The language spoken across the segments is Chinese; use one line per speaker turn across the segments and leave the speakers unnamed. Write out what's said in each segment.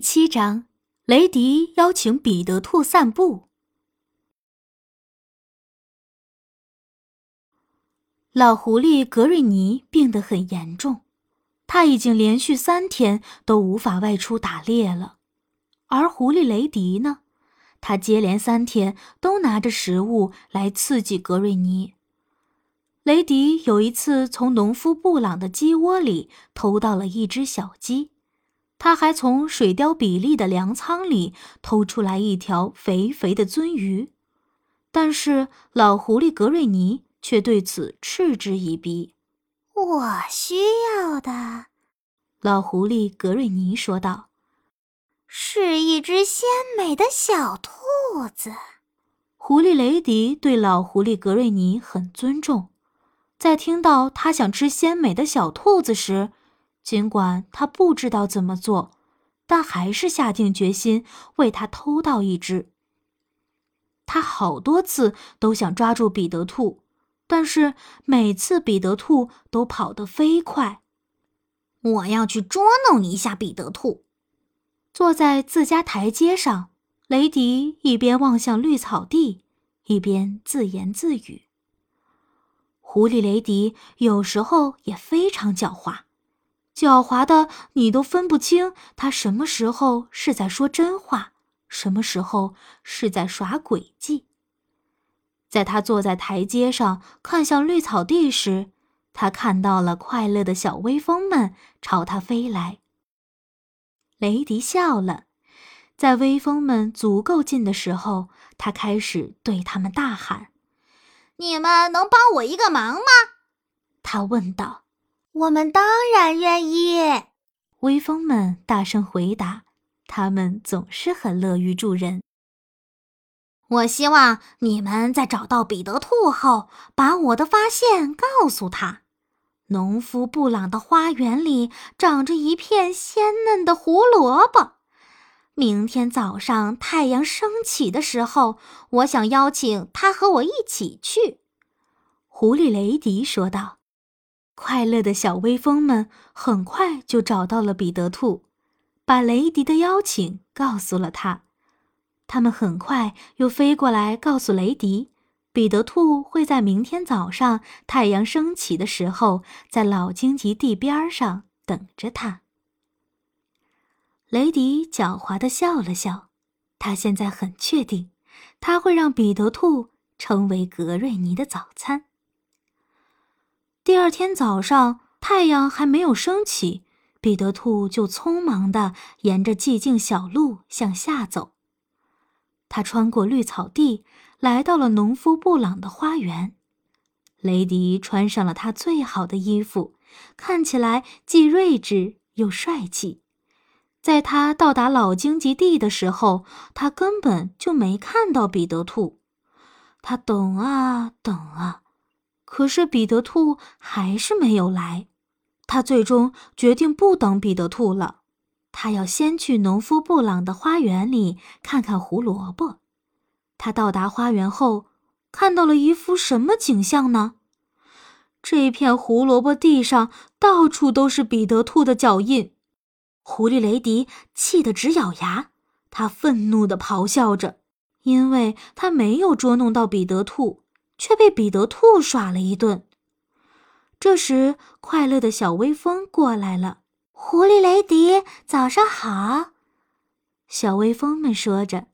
七章，雷迪邀请彼得兔散步。老狐狸格瑞尼病得很严重，他已经连续三天都无法外出打猎了。而狐狸雷迪呢，他接连三天都拿着食物来刺激格瑞尼。雷迪有一次从农夫布朗的鸡窝里偷到了一只小鸡。他还从水貂比利的粮仓里偷出来一条肥肥的鳟鱼，但是老狐狸格瑞尼却对此嗤之以鼻。
我需要的，
老狐狸格瑞尼说道，
是一只鲜美的小兔子。
狐狸雷迪对老狐狸格瑞尼很尊重，在听到他想吃鲜美的小兔子时。尽管他不知道怎么做，但还是下定决心为他偷到一只。他好多次都想抓住彼得兔，但是每次彼得兔都跑得飞快。
我要去捉弄一下彼得兔。
坐在自家台阶上，雷迪一边望向绿草地，一边自言自语。狐狸雷迪有时候也非常狡猾。狡猾的，你都分不清他什么时候是在说真话，什么时候是在耍诡计。在他坐在台阶上看向绿草地时，他看到了快乐的小微风们朝他飞来。雷迪笑了，在微风们足够近的时候，他开始对他们大喊：“
你们能帮我一个忙吗？”
他问道。
我们当然愿意，
微风们大声回答。他们总是很乐于助人。
我希望你们在找到彼得兔后，把我的发现告诉他。农夫布朗的花园里长着一片鲜嫩的胡萝卜。明天早上太阳升起的时候，我想邀请他和我一起去。
狐狸雷迪说道。快乐的小微风们很快就找到了彼得兔，把雷迪的邀请告诉了他。他们很快又飞过来告诉雷迪，彼得兔会在明天早上太阳升起的时候，在老荆棘地边上等着他。雷迪狡猾地笑了笑，他现在很确定，他会让彼得兔成为格瑞尼的早餐。第二天早上，太阳还没有升起，彼得兔就匆忙地沿着寂静小路向下走。他穿过绿草地，来到了农夫布朗的花园。雷迪穿上了他最好的衣服，看起来既睿智又帅气。在他到达老荆棘地的时候，他根本就没看到彼得兔。他等啊等啊。可是彼得兔还是没有来，他最终决定不等彼得兔了，他要先去农夫布朗的花园里看看胡萝卜。他到达花园后，看到了一幅什么景象呢？这片胡萝卜地上到处都是彼得兔的脚印。狐狸雷迪气得直咬牙，他愤怒地咆哮着，因为他没有捉弄到彼得兔。却被彼得兔耍了一顿。这时，快乐的小微风过来了。
狐狸雷迪，早上好！
小微风们说着：“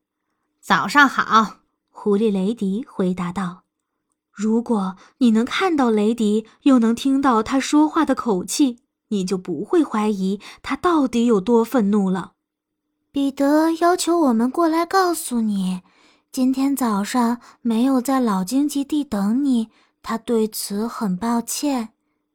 早上好。”
狐狸雷迪回答道：“如果你能看到雷迪，又能听到他说话的口气，你就不会怀疑他到底有多愤怒了。”
彼得要求我们过来告诉你。今天早上没有在老荆棘地等你，他对此很抱歉，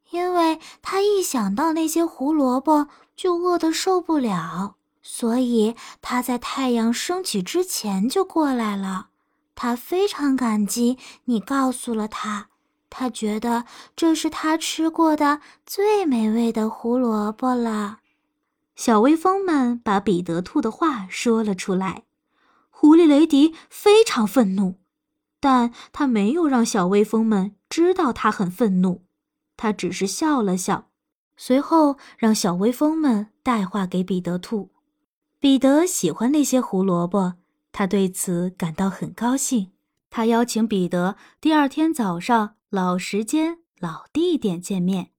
因为他一想到那些胡萝卜就饿得受不了，所以他在太阳升起之前就过来了。他非常感激你告诉了他，他觉得这是他吃过的最美味的胡萝卜了。
小微风们把彼得兔的话说了出来。狐狸雷迪非常愤怒，但他没有让小微风们知道他很愤怒。他只是笑了笑，随后让小微风们带话给彼得兔：“彼得喜欢那些胡萝卜，他对此感到很高兴。他邀请彼得第二天早上老时间、老地点见面，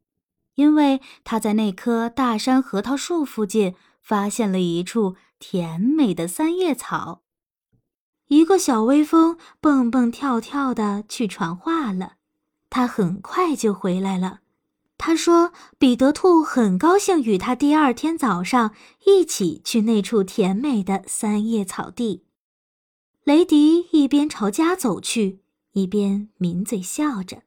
因为他在那棵大山核桃树附近发现了一处甜美的三叶草。一个小微风蹦蹦跳跳的去传话了，他很快就回来了。他说：“彼得兔很高兴与他第二天早上一起去那处甜美的三叶草地。”雷迪一边朝家走去，一边抿嘴笑着。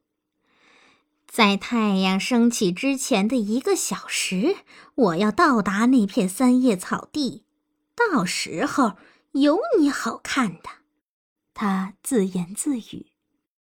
在太阳升起之前的一个小时，我要到达那片三叶草地，到时候有你好看的。
他自言自语。